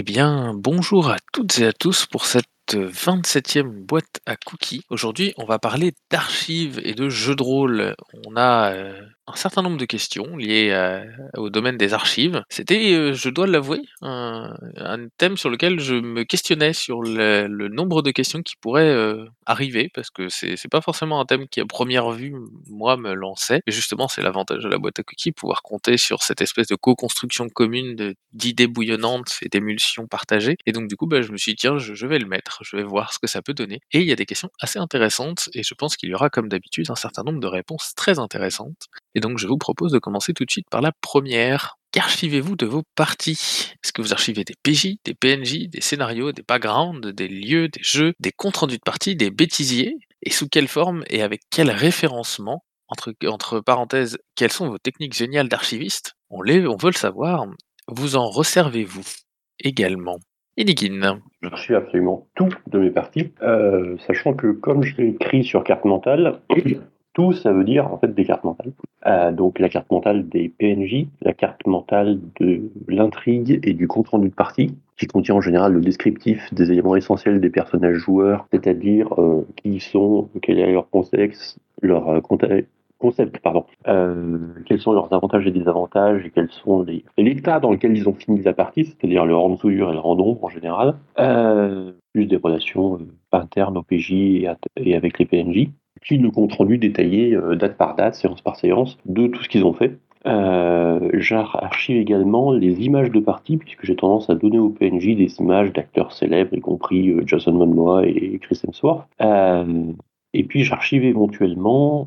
Eh bien, bonjour à toutes et à tous pour cette 27e boîte à cookies. Aujourd'hui, on va parler d'archives et de jeux de rôle. On a euh, un certain nombre de questions liées au domaine des archives. C'était, euh, je dois l'avouer, un, thème sur lequel je me questionnais sur le, nombre de questions qui pourraient euh, arriver, parce que c'est pas forcément un thème qui, à première vue, moi, me lançait. Et justement, c'est l'avantage de la boîte à cookies, pouvoir compter sur cette espèce de co-construction commune d'idées bouillonnantes et d'émulsions partagées. Et donc, du coup, bah, je me suis dit, tiens, je vais le mettre, je vais voir ce que ça peut donner. Et il y a des questions assez intéressantes, et je pense qu'il y aura, comme d'habitude, un certain nombre de réponses très intéressantes. Et donc, je vous propose de commencer tout de suite par la première. Qu'archivez-vous de vos parties? Est-ce que vous archivez des PJ, des PNJ, des scénarios, des backgrounds, des lieux, des jeux, des comptes rendus de parties, des bêtisiers? Et sous quelle forme et avec quel référencement? Entre, parenthèses, quelles sont vos techniques géniales d'archiviste? On, on veut le savoir. Vous en resservez-vous également Inigine. J'archive absolument tout de mes parties, euh, sachant que comme je l'ai écrit sur carte mentale, tout ça veut dire en fait des cartes mentales. Euh, donc la carte mentale des PNJ, la carte mentale de l'intrigue et du compte rendu de partie, qui contient en général le descriptif des éléments essentiels des personnages joueurs, c'est-à-dire euh, qui ils sont, quel est leur contexte, leur euh, conte- concept, pardon, euh, quels sont leurs avantages et désavantages, et quels sont les l'état dans lequel ils ont fini la partie, c'est-à-dire le rang de souillure et le rang d'ombre en général, euh, plus des relations euh, internes au PJ et, avec les PNJ, puis le compte rendu détaillé date par date, séance par séance, de tout ce qu'ils ont fait. J'archive également les images de partie, puisque j'ai tendance à donner au PNJ des images d'acteurs célèbres, y compris Jason Momoa et Chris Hemsworth. Et puis j'archive éventuellement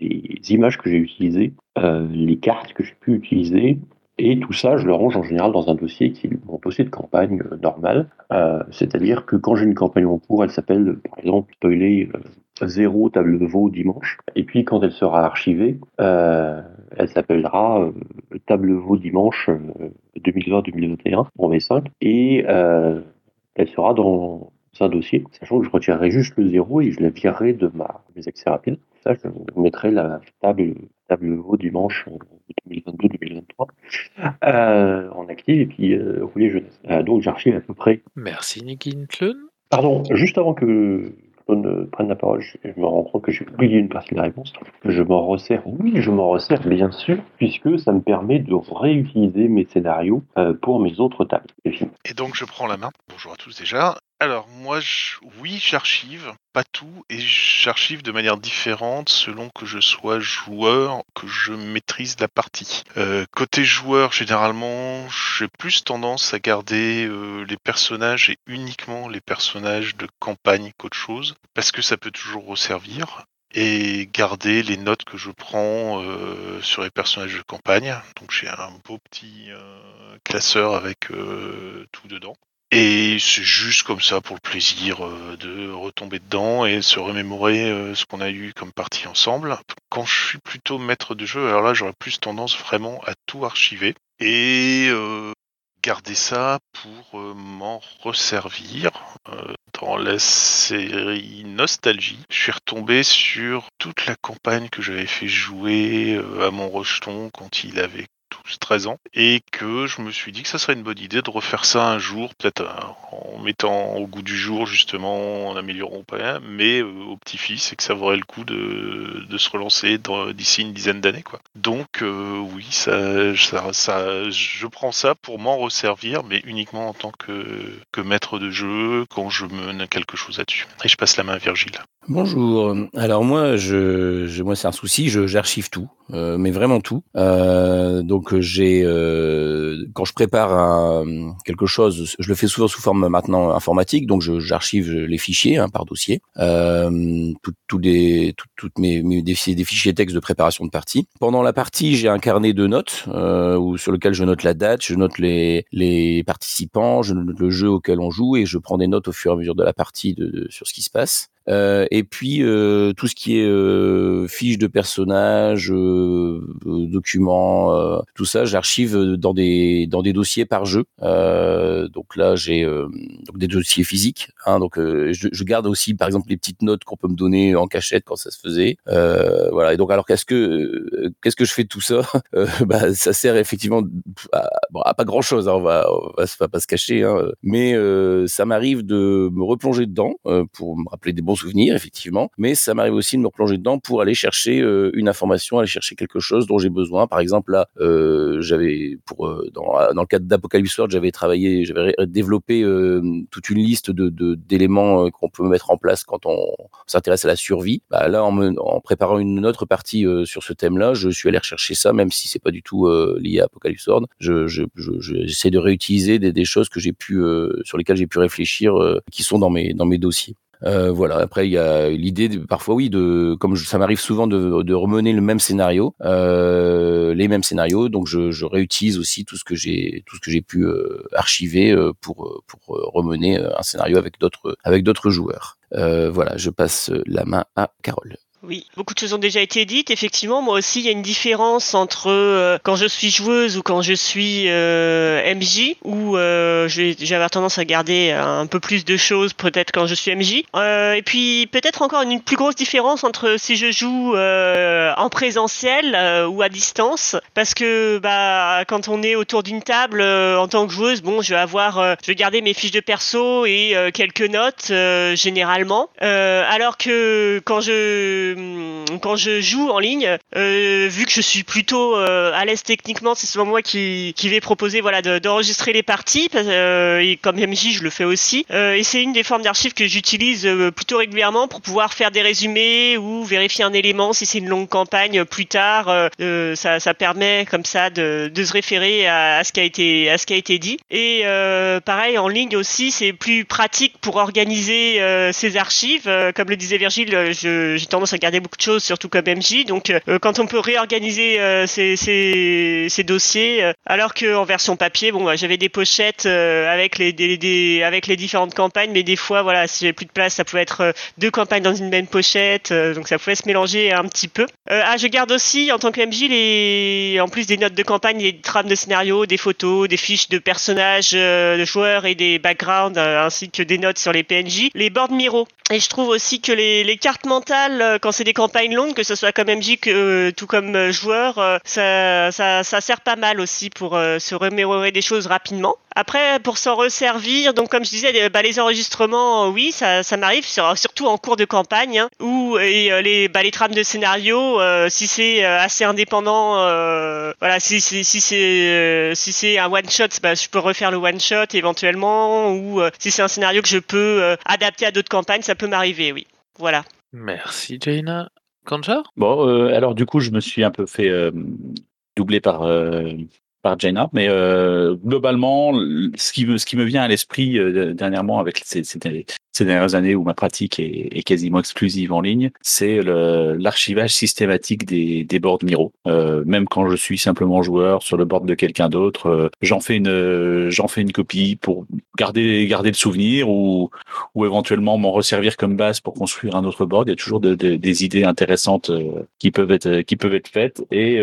des images que j'ai utilisées, euh, les cartes que j'ai pu utiliser, et tout ça, je le range en général dans un dossier qui est mon dossier de campagne euh, normal. Euh, C'est-à-dire que quand j'ai une campagne en cours, elle s'appelle par exemple Spoiler euh, 0 table de veau dimanche. Et puis quand elle sera archivée, elle s'appellera table veau dimanche euh, 2020-2021 en V5. Et elle sera dans un dossier, sachant que je retirerai juste le 0 et je la virerai de mes accès rapides. Ça, je mettrai la table, table de veau dimanche euh, 2022-2023 euh, en active et puis euh, rouler jeunesse. Euh, donc j'archive à peu près. Merci Inigine Clone. Pardon, juste avant que ne prenne la parole, je, je me rends compte que j'ai oublié une partie de la réponse. Je m'en resserre. Oui, je m'en resserre bien sûr, puisque ça me permet de réutiliser mes scénarios euh, pour mes autres tables. Et donc je prends la main. Bonjour à tous déjà. Alors moi, oui, j'archive, pas tout, et j'archive de manière différente selon que je sois joueur, que je maîtrise la partie. Euh, côté joueur, généralement, j'ai plus tendance à garder euh, les personnages et uniquement les personnages de campagne qu'autre chose, parce que ça peut toujours resservir. Et garder les notes que je prends euh, sur les personnages de campagne. Donc j'ai un beau petit classeur avec tout dedans. Et c'est juste comme ça pour le plaisir euh, de retomber dedans et se remémorer euh, ce qu'on a eu comme partie ensemble. Quand je suis plutôt maître de jeu, alors là j'aurais plus tendance vraiment à tout archiver et euh, garder ça pour m'en resservir. Dans la série Nostalgie, je suis retombé sur toute la campagne que j'avais fait jouer à mon rejeton quand il avait 12-13 ans et que je me suis dit que ça serait une bonne idée de refaire ça un jour, peut-être euh, en mettant au goût du jour justement, en améliorant pas, mais euh, au petit-fils et que ça vaudrait le coup de, se relancer d'ici une dizaine d'années quoi. Donc euh, oui, ça, ça, je prends ça pour m'en resservir, mais uniquement en tant que, que maître de jeu quand je mène quelque chose là-dessus. Et je passe la main à Virgile. Bonjour. Alors moi, je, je- moi c'est un souci, je j'archive tout, euh, mais vraiment tout. Euh, donc j'ai, euh, quand je prépare un- quelque chose, je le fais souvent sous forme maintenant informatique, donc j'archive les fichiers hein, par dossier, euh, tout- toutes mes, mes des, des fichiers texte de préparation de partie. Pendant la partie, j'ai un carnet de notes euh, où, sur lequel je note la date, je note les, les participants, je note le jeu auquel on joue et je prends des notes au fur et à mesure de la partie de, de- sur ce qui se passe. Euh, et puis euh, tout ce qui est euh, fiches de personnages, documents, tout ça, j'archive dans des dans des dossiers par jeu. donc là, j'ai donc des dossiers physiques. Hein, donc je, je, garde aussi, par exemple, les petites notes qu'on peut me donner en cachette quand ça se faisait. voilà. Et donc alors qu'est-ce que qu'est-ce que je fais de tout ça? Bah, ça sert effectivement à, bon, à pas grand chose. Hein, on va on va, pas se cacher, hein, mais ça m'arrive de me replonger dedans pour me rappeler des bons souvenirs, effectivement, mais ça m'arrive aussi de me replonger dedans pour aller chercher euh, une information, aller chercher quelque chose dont j'ai besoin. Par exemple, là, euh, j'avais pour euh, dans, le cadre d'Apocalypse World, j'avais travaillé, j'avais développé toute une liste de d'éléments qu'on peut mettre en place quand on s'intéresse à la survie. Bah, là, en, préparant une autre partie sur ce thème-là, je suis allé rechercher ça, même si c'est pas du tout lié à Apocalypse World. Je, je, j'essaie de réutiliser des, des choses que j'ai pu sur lesquelles j'ai pu réfléchir, qui sont dans mes dans mes dossiers. Euh, voilà. Après, il y a l'idée, parfois, oui, de comme ça m'arrive souvent de, de remener le même scénario, euh, les mêmes scénarios. Donc, je, je, réutilise aussi tout ce que j'ai, tout ce que j'ai pu euh, archiver euh, pour pour remener un scénario avec d'autres avec d'autres joueurs. voilà, je passe la main à Carole. Oui, beaucoup de choses ont déjà été dites. Effectivement, moi aussi, il y a une différence entre euh, quand je suis joueuse ou quand je suis euh, MJ, où euh, je tendance à garder un peu plus de choses peut-être quand je suis MJ. et puis peut-être encore une plus grosse différence entre si je joue en présentiel ou à distance, parce que bah quand on est autour d'une table en tant que joueuse, bon, je vais avoir, je vais garder mes fiches de perso et quelques notes généralement, alors que quand je euh, quand je joue en ligne, euh, vu que je suis plutôt euh, à l'aise techniquement, c'est souvent moi qui, qui vais proposer voilà d'enregistrer les parties et comme MJ je le fais aussi. et c'est une des formes d'archives que j'utilise plutôt régulièrement pour pouvoir faire des résumés ou vérifier un élément si c'est une longue campagne plus tard. ça, ça permet comme ça de, de se référer à, à, ce qui a été à ce qui a été dit. Et pareil en ligne aussi, c'est plus pratique pour organiser ces archives. comme le disait Virgile, j'ai tendance à beaucoup de choses, surtout comme MJ. Donc, euh, quand on peut réorganiser euh, ces, dossiers, euh, alors qu'en version papier, bon, bah, j'avais des pochettes avec les des, avec les différentes campagnes, mais des fois, voilà, si j'avais plus de place, ça pouvait être deux campagnes dans une même pochette, donc ça pouvait se mélanger un petit peu. ah, je garde aussi en tant que MJ les, en plus des notes de campagne, des trames de scénario, des photos, des fiches de personnages, de joueurs et des backgrounds, ainsi que des notes sur les PNJ, les board miro. Et je trouve aussi que les, les cartes mentales, quand c'est des campagnes longues, que ce soit comme MJ que euh, tout comme euh, joueur, euh, ça, ça, ça, sert pas mal aussi pour se remémorer des choses rapidement. Après, pour s'en resservir, donc comme je disais, bah, les enregistrements, oui, ça, ça m'arrive, surtout en cours de campagne, hein, ou et, les, bah, les trames de scénario, si c'est assez indépendant, voilà, si, si, si c'est si c'est un one shot, bah, je peux refaire le one shot éventuellement, ou si c'est un scénario que je peux adapter à d'autres campagnes, ça peut m'arriver, oui. Voilà. Merci Jaina. Kanja Bon, euh, alors du coup, je me suis un peu fait euh, doubler par, euh, par Jaina, mais globalement, ce qui, me, ce qui me vient à l'esprit dernièrement avec ces, ces dernières années où ma pratique est, quasiment exclusive en ligne, c'est l'archivage systématique des, des boards Miro. Euh, même quand je suis simplement joueur sur le board de quelqu'un d'autre, euh, j'en fais une j'en fais une copie pour garder garder le souvenir ou ou éventuellement m'en resservir comme base pour construire un autre board. Il y a toujours des idées intéressantes euh, qui peuvent être qui peuvent être faites et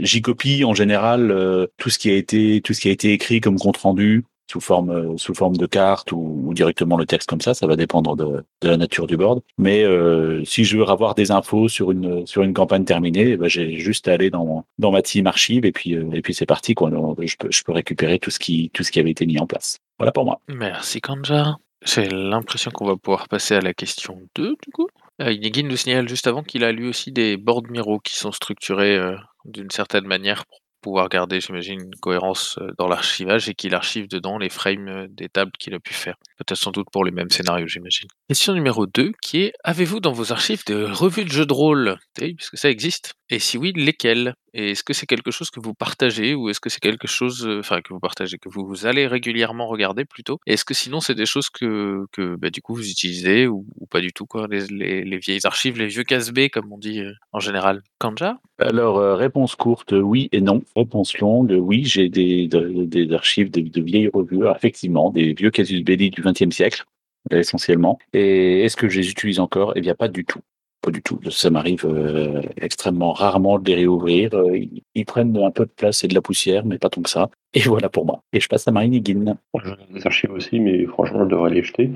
j'y copie en général tout ce qui a été tout ce qui a été écrit comme compte rendu sous forme euh, sous forme de carte ou, directement le texte comme ça, ça va dépendre de, la nature du board. Mais euh, si je veux avoir des infos sur une sur une campagne terminée, eh ben, j'ai juste à aller dans dans ma team archive et puis euh, et puis c'est parti quoi. je peux je peux récupérer tout ce qui tout ce qui avait été mis en place. Voilà pour moi. Merci Kanja. J'ai l'impression qu'on va pouvoir passer à la question 2 du coup. Nous signale juste avant qu'il a lu aussi des boards Miro qui sont structurés d'une certaine manière pour pouvoir garder, j'imagine, une cohérence euh, dans l'archivage et qu'il archive dedans les frames euh, des tables qu'il a pu faire. Peut-être sans doute pour les mêmes scénarios, j'imagine. Question numéro 2 qui est Avez-vous dans vos archives des revues de jeux de rôle? Puisque ça existe. Et si oui, lesquelles? Et est-ce que c'est quelque chose que vous partagez ou est-ce que c'est quelque chose, euh, enfin que vous partagez, que vous allez régulièrement regarder plutôt? Est-ce que sinon c'est des choses que, que bah, du coup vous utilisez ou, pas du tout quoi les, les, vieilles archives, les vieux casse comme on dit en général? Kanja? Alors réponse courte, oui et non. Réponse longue, oui, j'ai des, des, archives de, vieilles revues, effectivement, des vieux casus belli du XXe siècle. essentiellement. Et est-ce que je les utilise encore? Eh bien, pas du tout. Pas du tout. Ça m'arrive euh, extrêmement rarement de les réouvrir. Euh, ils, ils prennent un peu de place et de la poussière, mais pas tant que ça. Et voilà pour moi. Et je passe à Marine Higuin. J'en ai des archives aussi, mais franchement, je devrais les jeter.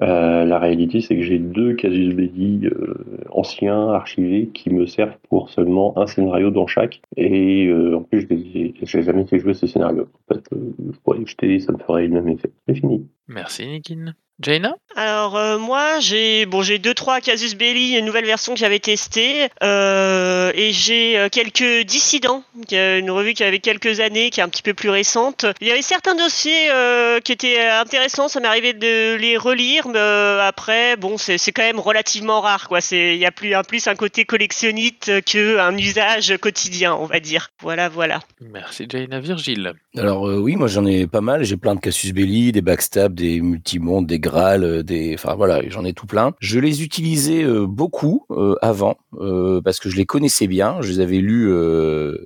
Euh, la réalité, c'est que j'ai deux casus belli euh, anciens, archivés, qui me servent pour seulement un scénario dans chaque. Et euh, en plus, je n'ai jamais fait jouer ces scénarios. En fait, euh, je pourrais les jeter, ça me ferait le même effet. C'est fini. Merci Nikin. Jaina? Alors euh, moi j'ai bon j'ai deux trois casus belli une nouvelle version que j'avais testée euh, et j'ai euh, quelques dissidents qui est une revue qui avait quelques années qui est un petit peu plus récente. Il y avait certains dossiers euh, qui étaient intéressants ça m'est arrivé de les relire mais euh, après bon c'est c'est quand même relativement rare quoi. C'est il y a plus un plus un côté collectionniste que un usage quotidien on va dire. Voilà voilà. Merci Jaina. Virgile? Alors euh, oui, moi j'en ai pas mal. J'ai plein de Casus Belli, des backstabs, des multimondes, des Euh, des, enfin voilà, j'en ai tout plein. Je les utilisais euh, beaucoup euh, avant parce que je les connaissais bien. Je les avais lus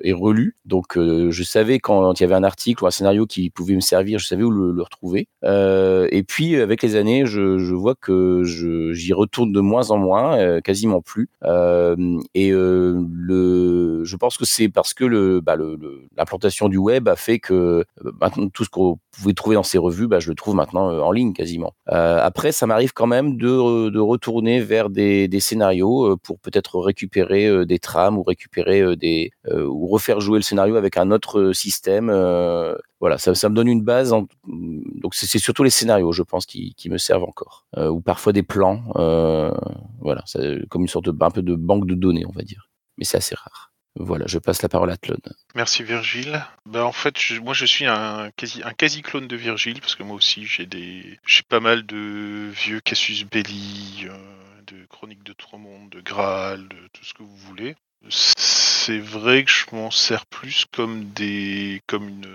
et relus, donc je savais quand il y avait un article ou un scénario qui pouvait me servir, je savais où le, le retrouver. Et puis avec les années, je, vois que j'y retourne de moins en moins, quasiment plus. Et le, je pense que c'est parce que le, bah, le, le- l'implantation du web a fait que euh, maintenant tout ce qu'on pouvait trouver dans ces revues, bah, je le trouve maintenant en ligne quasiment. Euh, après, ça m'arrive quand même de, de retourner vers des, des scénarios euh, pour peut-être récupérer euh, des trames ou récupérer euh, des euh, ou refaire jouer le scénario avec un autre euh, système. euh, voilà, ça, ça me donne une base. en- donc c'est surtout les scénarios, je pense, qui, qui me servent encore, Euh, ou parfois des plans. euh, voilà, comme une sorte de un peu de banque de données, on va dire. Mais c'est assez rare. Voilà, je passe la parole à Tlon. Merci Virgile. Bah en fait, moi je suis un quasi un quasi clone de Virgile parce que moi aussi j'ai des j'ai pas mal de vieux Cassius Belli, euh, de Chroniques de Trois-Mondes, de Graal, de tout ce que vous voulez. C'est vrai que je m'en sers plus comme une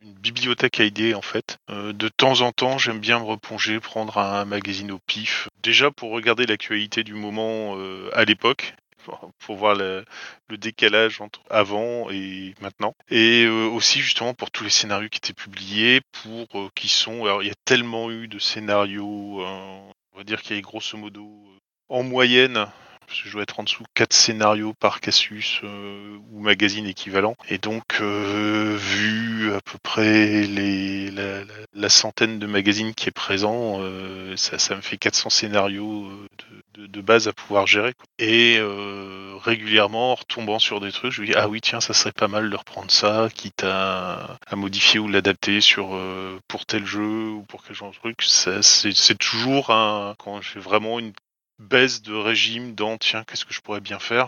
bibliothèque à idées en fait. Euh, de temps en temps, j'aime bien me replonger, prendre un magazine au pif. Déjà pour regarder l'actualité du moment euh, à l'époque, pour- voir le, décalage entre avant et maintenant. Et euh, aussi justement pour tous les scénarios qui étaient publiés, pour euh, qui sont. Alors il y a tellement eu de scénarios, euh, on va dire qu'il y a grosso modo en moyenne. Parce que je dois être en dessous 4 scénarios par Cassius euh, ou magazine équivalent. Et donc, euh, vu à peu près les, la, centaine de magazines qui est présent, euh, ça, me fait 400 scénarios de, base à pouvoir gérer. Et régulièrement, en retombant sur des trucs, je me dis ah oui tiens ça serait pas mal de reprendre ça, quitte à, à modifier ou l'adapter sur pour tel jeu ou pour quel genre de truc. C'est toujours un quand j'ai vraiment une baisse de régime dans tiens qu'est-ce que je pourrais bien faire?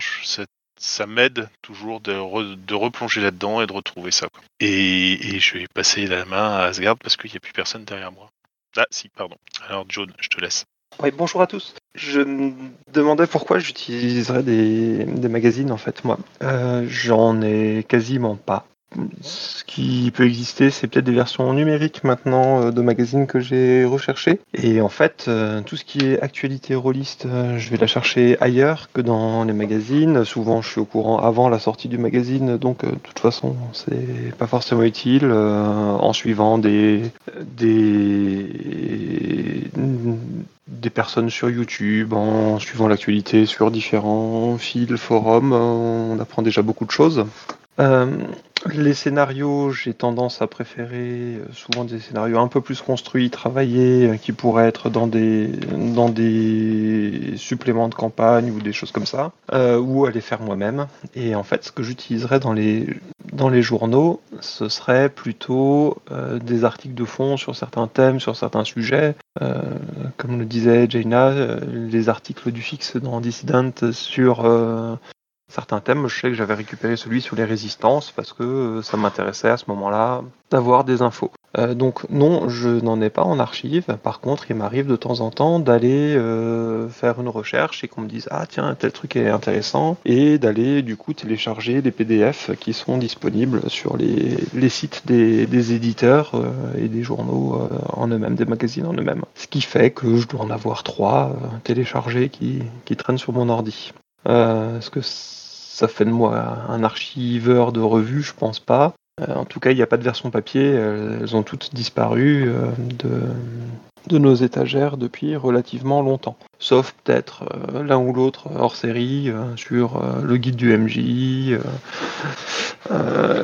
Ça, m'aide toujours de, re- de replonger là-dedans et de retrouver ça. Et, je vais passer la main à Asgard parce qu'il n'y a plus personne derrière moi. Ah si, pardon. Alors John, je te laisse. Oui, bonjour à tous. Je me demandais pourquoi j'utiliserais des, des magazines en fait, moi. Euh, J'en ai quasiment pas. Ce qui peut exister, c'est peut-être des versions numériques maintenant euh, de magazines que j'ai recherchées. Et en fait, euh, tout ce qui est actualité rôliste, euh, je vais la chercher ailleurs que dans les magazines. Souvent, je suis au courant avant la sortie du magazine, donc de toute façon, c'est pas forcément utile. en suivant des des personnes sur YouTube, en suivant l'actualité sur différents fils, forums, on apprend déjà beaucoup de choses. Euh, les scénarios, j'ai tendance à préférer euh, souvent des scénarios un peu plus construits, travaillés, euh, qui pourraient être dans des, dans des suppléments de campagne ou des choses comme ça, ou à les faire moi-même. Et en fait, ce que j'utiliserais dans les, dans les journaux, ce serait plutôt des articles de fond sur certains thèmes, sur certains sujets. Comme le disait Jaina, les articles du fixe dans Dissident sur certains thèmes. Je sais que j'avais récupéré celui sur les résistances parce que euh, ça m'intéressait à ce moment-là d'avoir des infos. Euh, donc non, je n'en ai pas en archive. Par contre, il m'arrive de temps en temps d'aller euh, faire une recherche et qu'on me dise ah tiens tel truc est intéressant et d'aller du coup télécharger les PDF qui sont disponibles sur les, sites des, des éditeurs et des journaux en eux-mêmes, des magazines en eux-mêmes. Ce qui fait que je dois en avoir trois téléchargés qui, traînent sur mon ordi. Est-ce que ça fait de moi un archiveur de revue Je pense pas. Euh, en tout cas, il n'y a pas de version papier. elles ont toutes disparu de, de nos étagères depuis relativement longtemps. Sauf peut-être l'un ou l'autre hors série sur le guide du MJ,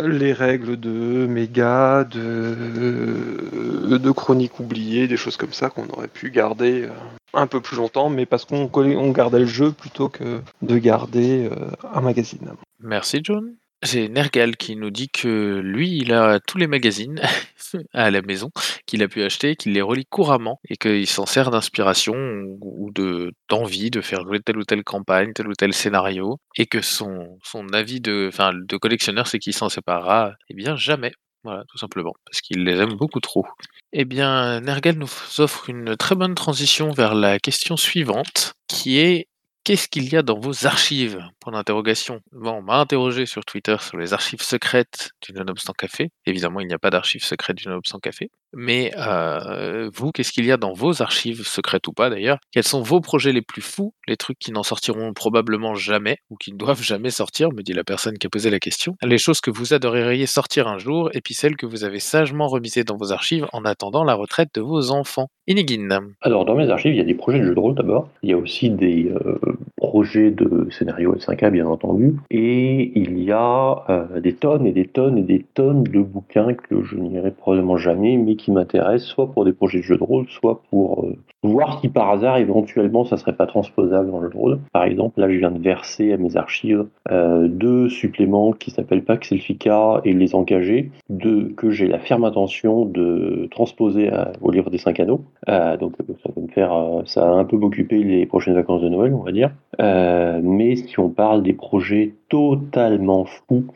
les règles de méga, de, chroniques oubliées, des choses comme ça qu'on aurait pu garder un peu plus longtemps, mais parce qu'on on gardait le jeu plutôt que de garder euh, un magazine. Merci John. J'ai Nergal qui nous dit que lui, il a tous les magazines à la maison qu'il a pu acheter, qu'il les relit couramment et qu'il s'en sert d'inspiration ou de d'envie de faire jouer telle ou telle campagne, tel ou tel scénario, et que son, avis de, de collectionneur, c'est qu'il s'en séparera, eh bien jamais. Voilà, tout simplement, parce qu'il les aime beaucoup trop. Eh bien, Nergal nous offre une très bonne transition vers la question suivante, qui est Qu'est-ce qu'il y a dans vos archives? Point d'interrogation. On m'a interrogé sur Twitter sur les archives secrètes du Non-Obstant Café. Évidemment, il n'y a pas d'archives secrètes du Non-Obstant Café. Mais euh, vous, qu'est-ce qu'il y a dans vos archives, secrètes ou pas d'ailleurs? Quels sont vos projets les plus fous Les trucs qui n'en sortiront probablement jamais ou qui ne doivent jamais sortir, me dit la personne qui a posé la question? Les choses que vous adoreriez sortir un jour et puis celles que vous avez sagement remisées dans vos archives en attendant la retraite de vos enfants. Inigine. Alors, dans mes archives, il y a des projets de jeux de rôle d'abord. Il y a aussi des euh, projets de scénario S5A, bien entendu. Et il y a euh, des tonnes et des tonnes et des tonnes de bouquins que je n'irai probablement jamais, mais qui m'intéressent soit pour des projets de jeux de rôle, soit pour euh, voir si par hasard, éventuellement, ça serait pas transposable dans le jeu de rôle. Par exemple, là, je viens de verser à mes archives euh, deux suppléments qui s'appellent Pax Elfica et Les Engagés, de, que j'ai la ferme intention de transposer au livre des cinq anneaux. donc, ça va me faire, ça va un peu m'occuper les prochaines vacances de Noël, on va dire. Euh, mais si on parle des projets totalement fous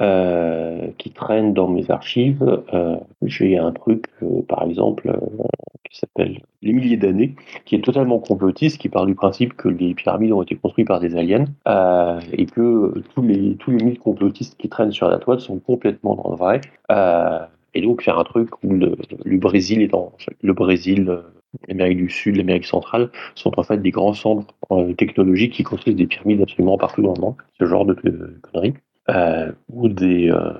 euh, qui traînent dans mes archives, euh, j'ai un truc, par exemple, qui s'appelle Les milliers d'années, qui est totalement complotiste, qui part du principe que les pyramides ont été construites par des aliens et que tous les tous les mythes complotistes qui traînent sur la toile sont complètement dans le vrai. et donc faire un truc où le, le Brésil est dans le Brésil l'Amérique du Sud, l'Amérique centrale, sont en fait des grands centres euh, technologiques qui construisent des pyramides absolument partout dans le monde, ce genre de, conneries. Euh, ou des euh,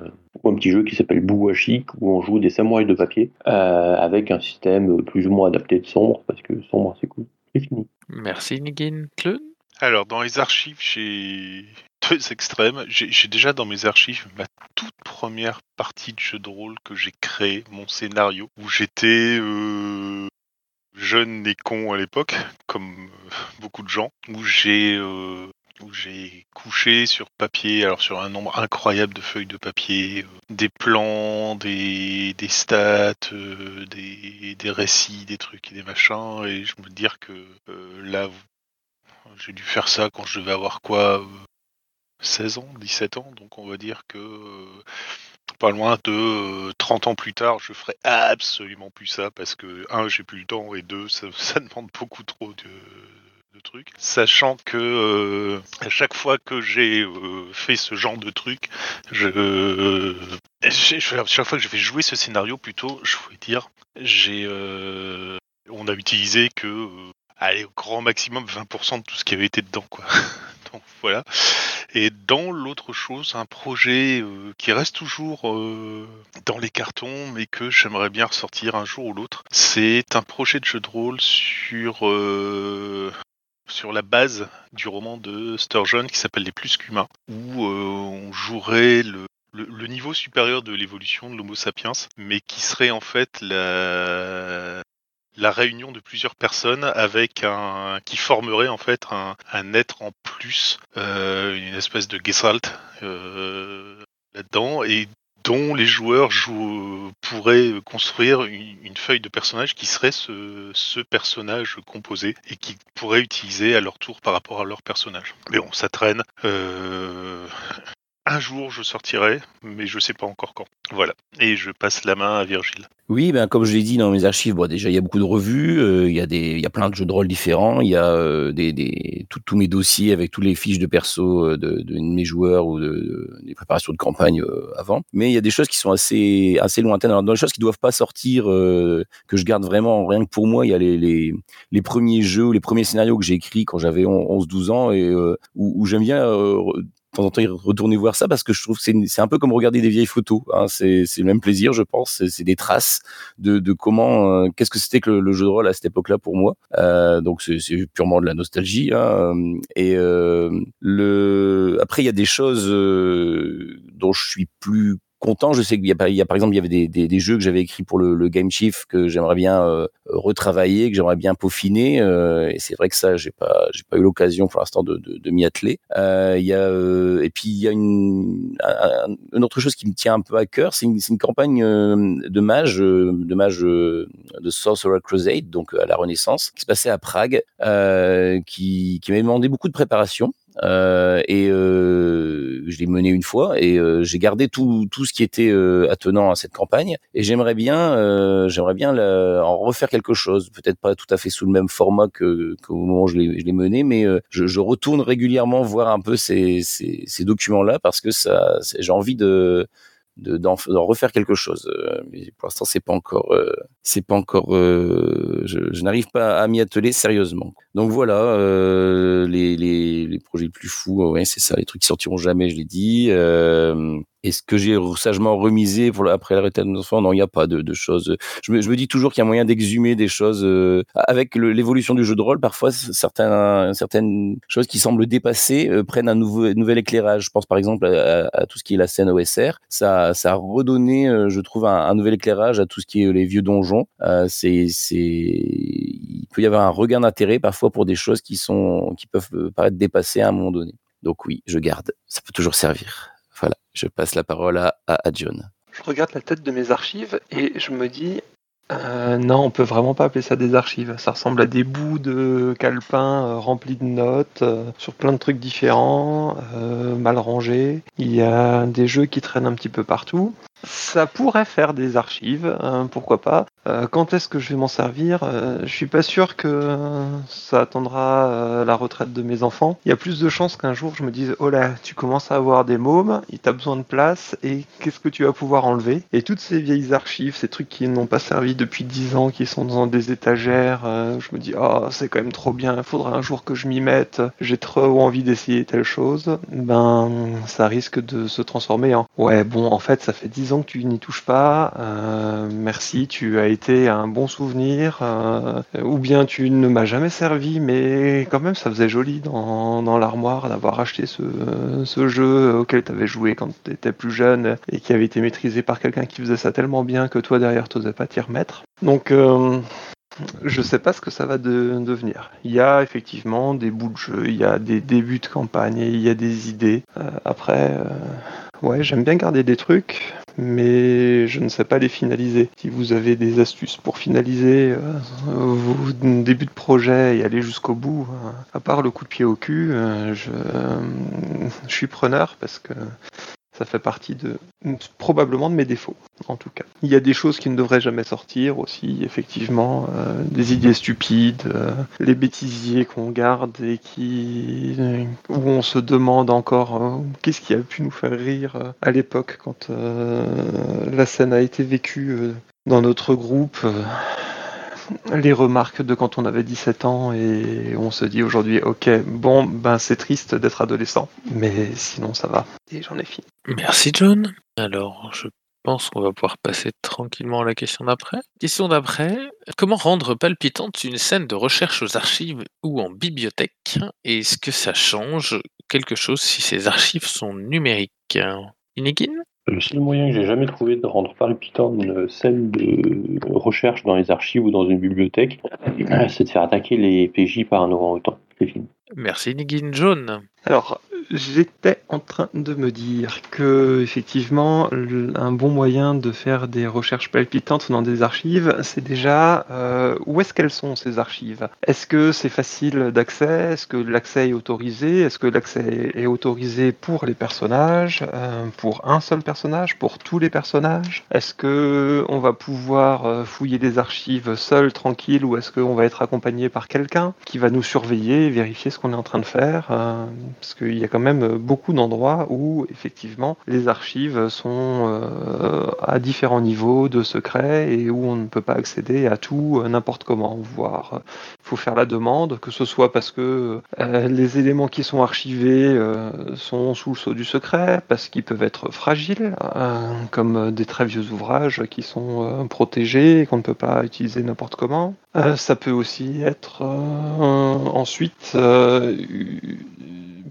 un petit jeu qui s'appelle Bouwashik où on joue des samouraïs de papier avec un système plus ou moins adapté de sombre parce que sombre c'est cool. C'est fini. Merci Nigin. Alors dans les archives j'ai deux extrêmes. J'ai déjà dans mes archives ma toute première partie de jeu de rôle que j'ai créé, mon scénario, où j'étais jeune et con à l'époque, comme euh, beaucoup de gens, où j'ai euh, où j'ai couché sur papier, alors sur un nombre incroyable de feuilles de papier, euh, des plans, des, stats, des, des récits, des trucs et des machins, et je me dire que là, j'ai dû faire ça quand je devais avoir quoi 16 ans, 17 ans, donc on va dire que pas loin de 30 euh, ans plus tard, je ferai absolument plus ça parce que, un, j'ai plus le temps et deux, ça, demande beaucoup trop de, trucs. Sachant que euh, à chaque fois que j'ai euh, fait ce genre de truc, je, chaque fois que je vais jouer ce scénario, plutôt, je voulais dire, j'ai, on a utilisé que, allez, au grand maximum 20% de tout ce qui avait été dedans, quoi. Donc voilà. Et dans l'autre chose, un projet euh, qui reste toujours euh, dans les cartons, mais que j'aimerais bien ressortir un jour ou l'autre, c'est un projet de jeu de rôle sur euh, sur la base du roman de Sturgeon qui s'appelle Les Plus qu'humains, où on jouerait le, niveau supérieur de l'évolution de l'Homo sapiens, mais qui serait en fait la, réunion de plusieurs personnes avec un qui formerait en fait un, un être en plus, euh, une espèce de Gestalt euh, là-dedans. Et dont les joueurs jouent, pourraient construire une, feuille de personnage qui serait ce, personnage composé et qui pourraient utiliser à leur tour par rapport à leur personnage. Mais bon, ça traîne. Euh, un jour je sortirai, mais je sais pas encore quand. Voilà. Et je passe la main à Virgile. Oui, ben comme je l'ai dit dans mes archives, bon, déjà il y a beaucoup de revues, euh, il y a des, y plein de jeux de rôle différents, il y a euh, des, tous mes dossiers avec tous les fiches de perso euh, de, mes joueurs ou de, des préparations de campagne avant. Mais il y a des choses qui sont assez assez lointaines. Alors dans les choses qui doivent pas sortir, que je garde vraiment rien que pour moi, il y a les, premiers jeux, les premiers scénarios que j'ai écrits quand j'avais 11-12 ans et où j'aime bien temps en temps retourner voir ça parce que je trouve que c'est un peu comme regarder des vieilles photos. Hein. C'est le même plaisir, je pense. C'est des traces de, de comment, qu'est-ce que c'était que le, jeu de rôle à cette époque-là pour moi. donc c'est purement de la nostalgie. Hein. Et le après il y a des choses dont je suis plus content. Je sais qu'il y, y a par exemple il y avait des, jeux que j'avais écrits pour le, le, Game Chief que j'aimerais bien euh, retravailler, que j'aimerais bien peaufiner. Euh, et c'est vrai que ça j'ai pas pas eu l'occasion pour l'instant de, m'y atteler. Euh, et puis il y a une, autre chose qui me tient un peu à cœur, c'est une, campagne de mage de de Sorcerer Crusade donc à la Renaissance qui se passait à Prague, qui qui m'a demandé beaucoup de préparation. Euh, et euh, je l'ai mené une fois et euh, j'ai gardé tout, tout ce qui était euh, attenant à cette campagne. Et j'aimerais bien euh, j'aimerais bien en refaire quelque chose. Peut-être pas tout à fait sous le même format que qu'au moment où je l'ai mené mais je, je, retourne régulièrement voir un peu ces, ces, ces documents là parce que ça j'ai envie de d'en refaire quelque chose. Euh, mais pour l'instant, c'est pas encore, euh, c'est pas encore, euh, je, je n'arrive pas à m'y atteler sérieusement. Donc voilà, les, les, les, projets les plus fous, ouais, c'est ça, les trucs qui sortiront jamais, je l'ai dit. Est-ce que j'ai sagement remisé pour après la retraite de mes enfants Non, il n'y a pas de, de choses. Je me, je me, dis toujours qu'il y a moyen d'exhumer des choses euh, avec l'évolution du jeu de rôle. Parfois, certains, certaines choses qui semblent dépassées euh, prennent un nouveau, nouvel éclairage. Je pense par exemple à, à, tout ce qui est la scène OSR. Ça, ça a redonné, euh, je trouve, un, un, nouvel éclairage à tout ce qui est les vieux donjons. c'est, c'est, il peut y avoir un regain d'intérêt parfois pour des choses qui sont, qui peuvent paraître dépassées à un moment donné. Donc oui, je garde. Ça peut toujours servir. Voilà, je passe la parole à, à. Je regarde la tête de mes archives et je me dis, euh, non, on peut vraiment pas appeler ça des archives. Ça ressemble à des bouts de calepin euh, remplis de notes euh, sur plein de trucs différents, mal rangés. Il y a des jeux qui traînent un petit peu partout. Ça pourrait faire des archives, hein, pourquoi pas. Euh, quand est-ce que je vais m'en servir? Euh, Je suis pas sûr que ça attendra euh, la retraite de mes enfants. Il y a plus de chances qu'un jour je me dise oh là, tu commences à avoir des mômes, il t'a besoin de place et qu'est-ce que tu vas pouvoir enlever? Et toutes ces vieilles archives, ces trucs qui n'ont pas servi depuis 10 ans, qui sont dans des étagères, je me dis oh c'est quand même trop bien, il faudra un jour que je m'y mette. J'ai trop envie d'essayer telle chose. Ben ça risque de se transformer en ouais bon en fait ça fait 10 ans que tu n'y touches pas. merci, tu as été un bon souvenir, euh, ou bien tu ne m'as jamais servi, mais quand même ça faisait joli dans, dans l'armoire d'avoir acheté ce, jeu auquel tu avais joué quand tu étais plus jeune et qui avait été maîtrisé par quelqu'un qui faisait ça tellement bien que toi derrière tu n'osais pas t'y remettre. Donc euh, je sais pas ce que ça va devenir. Il y a effectivement des bouts de jeu, il y a des débuts de campagne, il y a des idées. Euh, après, ouais, j'aime bien garder des trucs, mais je ne sais pas les finaliser. Si vous avez des astuces pour finaliser euh, vos débuts de projet et aller jusqu'au bout, euh, à part le coup de pied au cul, euh, je, je suis preneur parce que ça fait partie de probablement de mes défauts, en tout cas. Il y a des choses qui ne devraient jamais sortir aussi, effectivement, euh, des idées stupides, euh, les bêtisiers qu'on garde et qui où on se demande encore euh, qu'est-ce qui a pu nous faire rire à l'époque quand la scène a été vécue dans notre groupe les remarques de quand on avait 17 ans et on se dit aujourd'hui, ok, bon, ben c'est triste d'être adolescent, mais sinon ça va. Et j'en ai fini. Merci John. Alors, je pense qu'on va pouvoir passer tranquillement à la question d'après. Question d'après, comment rendre palpitante une scène de recherche aux archives ou en bibliothèque? Est-ce que ça change quelque chose si ces archives sont numériques? Inigine le seul moyen que j'ai jamais trouvé de rendre palpitant une scène de recherche dans les archives ou dans une bibliothèque, c'est de faire attaquer les PJ par un orang-outan. Merci Nigin Jaune. Alors, J'étais en train de me dire que effectivement un bon moyen de faire des recherches palpitantes dans des archives, c'est déjà euh, où est-ce qu'elles sont ces archives? Est-ce que c'est facile d'accès? Est-ce que l'accès est autorisé? Est-ce que l'accès est autorisé pour les personnages, euh, pour un seul personnage, pour tous les personnages? Est-ce que on va pouvoir euh, fouiller les archives seul, tranquille, ou est-ce qu'on va être accompagné par quelqu'un qui va nous surveiller, vérifier ce qu'on est en train de faire, euh, parce qu'il y a quand même beaucoup d'endroits où effectivement les archives sont euh, à différents niveaux de secret et où on ne peut pas accéder à tout n'importe comment, voire il faut faire la demande, que ce soit parce que les éléments qui sont archivés sont sous le sceau du secret, parce qu'ils peuvent être fragiles, comme des très vieux ouvrages qui sont protégés et qu'on ne peut pas utiliser n'importe comment. Ça peut aussi être ensuite euh,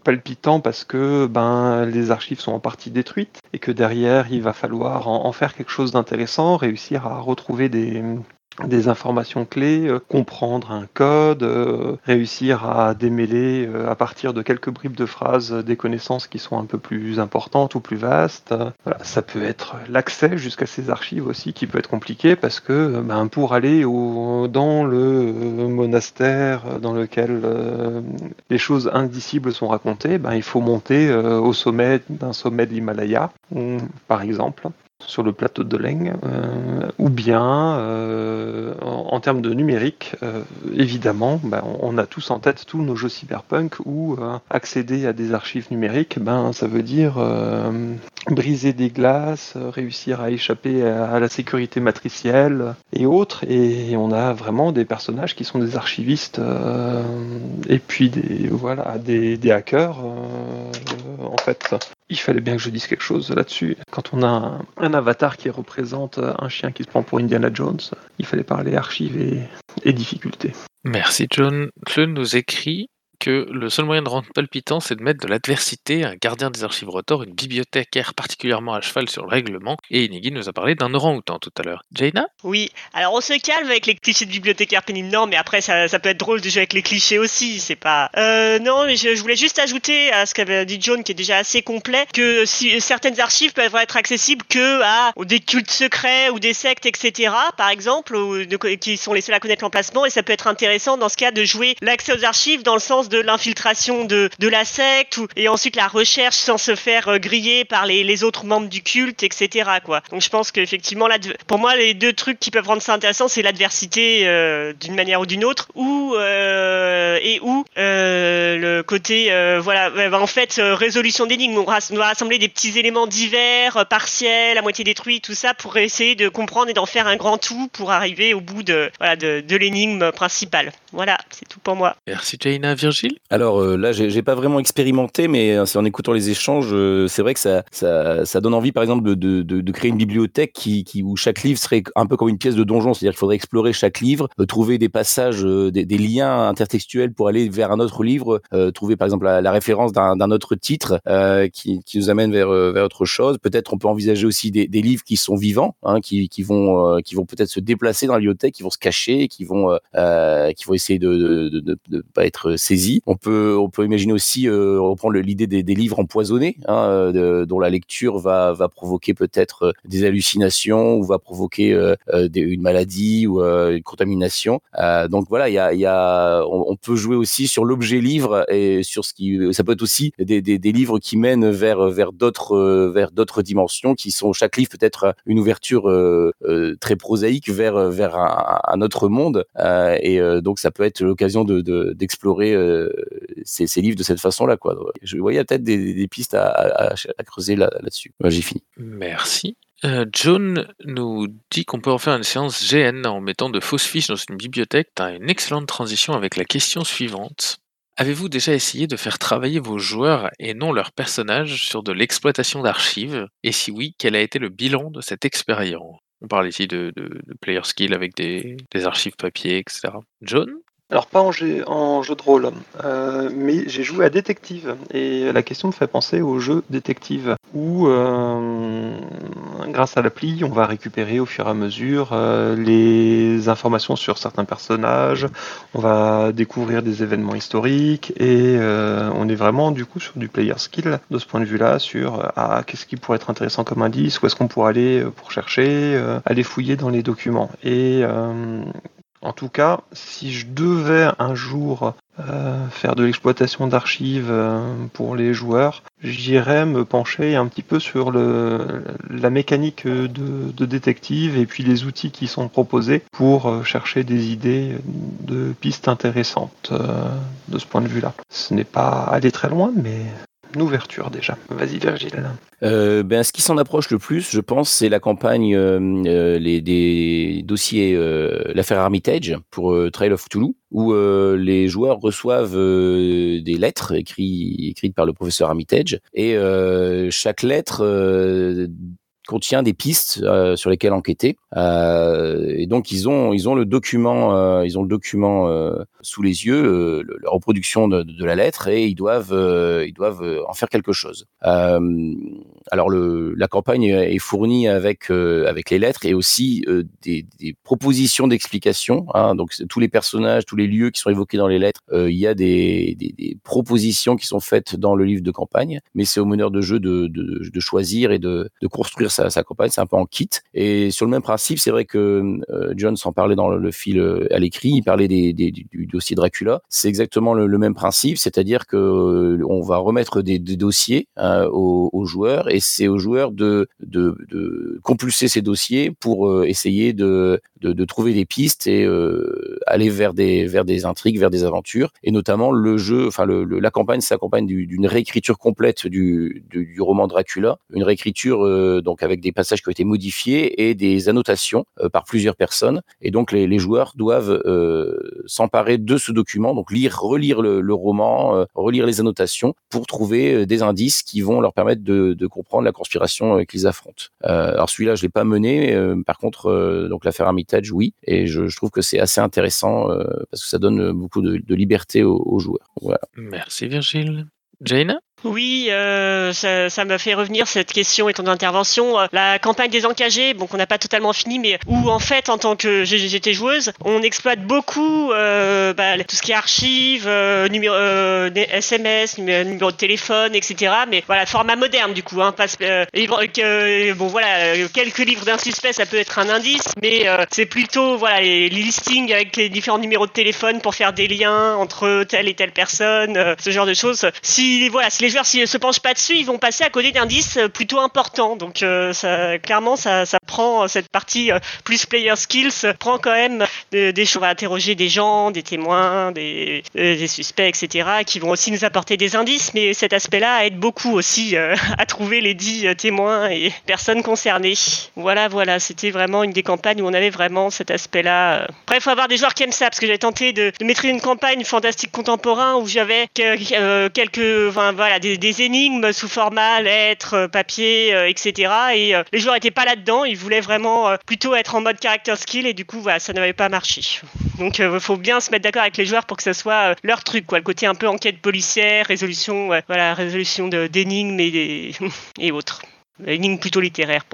palpitant parce que ben les archives sont en partie détruites et que derrière il va falloir en faire quelque chose d'intéressant, réussir à retrouver des, des informations clés, euh, comprendre un code, euh, réussir à démêler euh, à partir de quelques bribes de phrases des connaissances qui sont un peu plus importantes ou plus vastes. Ça peut être l'accès jusqu'à ces archives aussi qui peut être compliqué parce que ben, pour aller dans le monastère dans lequel les choses indicibles sont racontées, ben, il faut monter au sommet d'un sommet de l'Himalaya, par exemple sur le plateau de Leng, euh, ou bien euh, en, termes de numérique, euh, évidemment, ben, on, a tous en tête tous nos jeux cyberpunk où accéder à des archives numériques, ben, ça veut dire briser des glaces, réussir à échapper à, la sécurité matricielle et autres, et on a vraiment des personnages qui sont des archivistes et puis des voilà des, des hackers en fait il fallait bien que je dise quelque chose là-dessus. Quand on a un, avatar qui représente un chien qui se prend pour Indiana Jones, il fallait parler archives et, et difficultés. Merci John. Claude nous écrit que le seul moyen de rendre palpitant, c'est de mettre de l'adversité, un gardien des archives Rotor, une bibliothécaire particulièrement à cheval sur le règlement, et Inigi nous a parlé d'un orang-outan tout à l'heure. Jaina? Oui, alors on se calme avec les clichés de bibliothécaire pénible, mais après ça, peut être drôle de jouer avec les clichés aussi, c'est pas... Euh, non, mais je, voulais juste ajouter à ce qu'avait dit John, qui est déjà assez complet, que certaines archives peuvent être accessibles que à des cultes secrets ou des sectes, etc., par exemple, qui sont les seuls à connaître l'emplacement, et ça peut être intéressant dans ce cas de jouer l'accès aux archives dans le sens de l'infiltration de, la secte et ensuite la recherche sans se faire euh, griller par les, autres membres du culte, etc. Quoi. Donc je pense qu'effectivement, pour moi, les deux trucs qui peuvent rendre ça intéressant, c'est l'adversité euh, d'une manière ou d'une autre, ou euh, côté voilà, en fait résolution d'énigmes. On, on va rassembler des petits éléments divers, partiels, à moitié détruits, tout ça pour essayer de comprendre et d'en faire un grand tout pour arriver au bout de voilà de, de l'énigme principale. Voilà, c'est tout pour moi. Merci Jaina, Virgile? Alors euh, là, j'ai pas vraiment expérimenté, mais euh, en écoutant les échanges, euh, c'est vrai que ça, ça, donne envie, par exemple, de, de, créer une bibliothèque qui, qui, où chaque livre serait un peu comme une pièce de donjon, c'est-à-dire qu'il faudrait explorer chaque livre, trouver des passages, des, liens intertextuels pour aller vers un autre livre, trouver par exemple la, référence d'un autre titre qui, qui, nous amène vers, vers autre chose. Peut-être on peut envisager aussi des, livres qui sont vivants, hein, qui, qui vont, qui vont peut-être se déplacer dans la bibliothèque, qui vont se cacher, qui vont, qui vont essayer de ne pas être saisis on peut, on peut imaginer aussi euh, reprendre l'idée des, livres empoisonnés, hein, euh, dont la lecture va, va provoquer peut-être euh, des hallucinations ou va provoquer une maladie ou une contamination. donc voilà, il y a, a, on, peut jouer aussi sur l'objet livre et sur ce qui, ça peut être aussi des, des, livres qui mènent vers vers d'autres vers d'autres dimensions, qui sont chaque livre peut être une ouverture très prosaïque vers vers un, autre monde. et donc ça peut être l'occasion de d'explorer ces, livres de cette façon-là. Quoi. Je voyais peut-être des, pistes à, creuser là-dessus. J'ai fini. Merci. Euh, John nous dit qu'on peut en faire une séance GN en mettant de fausses fiches dans une bibliothèque. Tu as une excellente transition avec la question suivante. Avez-vous déjà essayé de faire travailler vos joueurs et non leurs personnages sur de l'exploitation d'archives? Et si oui, quel a été le bilan de cette expérience? On parle ici de, player skill avec des, des archives papier, etc. John? Alors pas en jeu, jeu de rôle, euh, mais j'ai joué à détective et la question me fait penser au jeu détective où euh, grâce à l'appli on va récupérer au fur et à mesure euh, les informations sur certains personnages, on va découvrir des événements historiques et on est vraiment du coup sur du player skill de ce point de vue-là sur ah qu'est-ce qui pourrait être intéressant comme indice, où est-ce qu'on pourrait aller pour chercher, aller fouiller dans les documents. Et En tout cas, si je devais un jour euh, faire de l'exploitation d'archives euh, pour les joueurs, j'irais me pencher un petit peu sur le, la mécanique de, détective et puis les outils qui sont proposés pour euh, chercher des idées de pistes intéressantes de ce point de vue-là. Ce n'est pas aller très loin, mais ouverture déjà. Vas-y Virgile. Euh, ben, ce qui s'en approche le plus, je pense, c'est la campagne euh, euh les, des dossiers, euh, l'affaire Armitage pour euh, Trail of Toulouse, où les joueurs reçoivent des lettres écrites, écrites par le professeur Armitage, et chaque lettre contient des pistes euh, sur lesquelles enquêter. Euh, et donc ils ont ils ont le document euh, ils ont le document sous les yeux, la reproduction de, la lettre et ils doivent ils doivent en faire quelque chose. Alors le, la campagne est fournie avec avec les lettres et aussi des, des, propositions d'explication. Hein, donc tous les personnages, tous les lieux qui sont évoqués dans les lettres, il y a des, des, des, propositions qui sont faites dans le livre de campagne, mais c'est au meneur de jeu de, de, de choisir et de, de construire sa, sa campagne, c'est un peu en kit. Et sur le même principe, c'est vrai que euh, John s'en parlait dans le, fil euh, à l'écrit, il parlait des, du, dossier Dracula. C'est exactement le, même principe, c'est-à-dire que euh, on va remettre des, dossiers euh, aux, aux, joueurs et c'est aux joueurs de, de, de, compulser ces dossiers pour euh, essayer de, de, de, trouver des pistes et aller vers des, vers des intrigues, vers des aventures. Et notamment le jeu, enfin la campagne s'accompagne d'une réécriture complète du, du, roman Dracula, une réécriture donc avec des passages qui ont été modifiés et des annotations euh, par plusieurs personnes. Et donc les, joueurs doivent euh, s'emparer de ce document, donc lire, relire le, roman, euh, relire les annotations pour trouver euh, des indices qui vont leur permettre de, de comprendre la conspiration euh, qu'ils affrontent. alors celui-là, je l'ai pas mené. par contre, donc l'affaire Armitage, oui. Et je, trouve que c'est assez intéressant parce que ça donne beaucoup de, liberté aux, joueurs. Voilà. Merci Virgile. Jane oui, euh, ça, m'a fait revenir cette question et ton intervention. Euh, la campagne des encagés, bon, qu'on n'a pas totalement fini, mais où en fait, en tant que j'étais joueuse, on exploite beaucoup euh, bah, tout ce qui est archives, euh, numéro, euh, SMS, numéro, de téléphone, etc. Mais voilà, format moderne du coup. Hein, parce, que, bon voilà, quelques livres d'un suspect, ça peut être un indice, mais c'est plutôt voilà les, les, listings avec les différents numéros de téléphone pour faire des liens entre telle et telle personne, ce genre de choses. Si voilà, si les joueurs s'ils se penchent pas dessus, ils vont passer à côté d'indices euh, plutôt importants. Donc euh, ça, clairement, ça, ça prend euh, cette partie plus player skills, prend quand même des, des choses à interroger des gens, des témoins, des, suspects, etc., qui vont aussi nous apporter des indices. Mais cet aspect-là aide beaucoup aussi à trouver les dix témoins et personnes concernées. Voilà, voilà, c'était vraiment une des campagnes où on avait vraiment cet aspect-là. Après, il faut avoir des joueurs qui aiment ça, parce que j'avais tenté de, de maîtriser une campagne fantastique contemporain où j'avais quelques, voilà, des, des, énigmes sous format lettres, euh, papier, euh, etc. Et euh, les joueurs n'étaient pas là-dedans, ils voulaient vraiment euh, plutôt être en mode character skill et du coup voilà, ça n'avait pas marché. Donc il faut bien se mettre d'accord avec les joueurs pour que ça soit leur truc, quoi, le côté un peu enquête policière, résolution, voilà, résolution d'énigmes et, des... et autres. Énigmes plutôt littéraires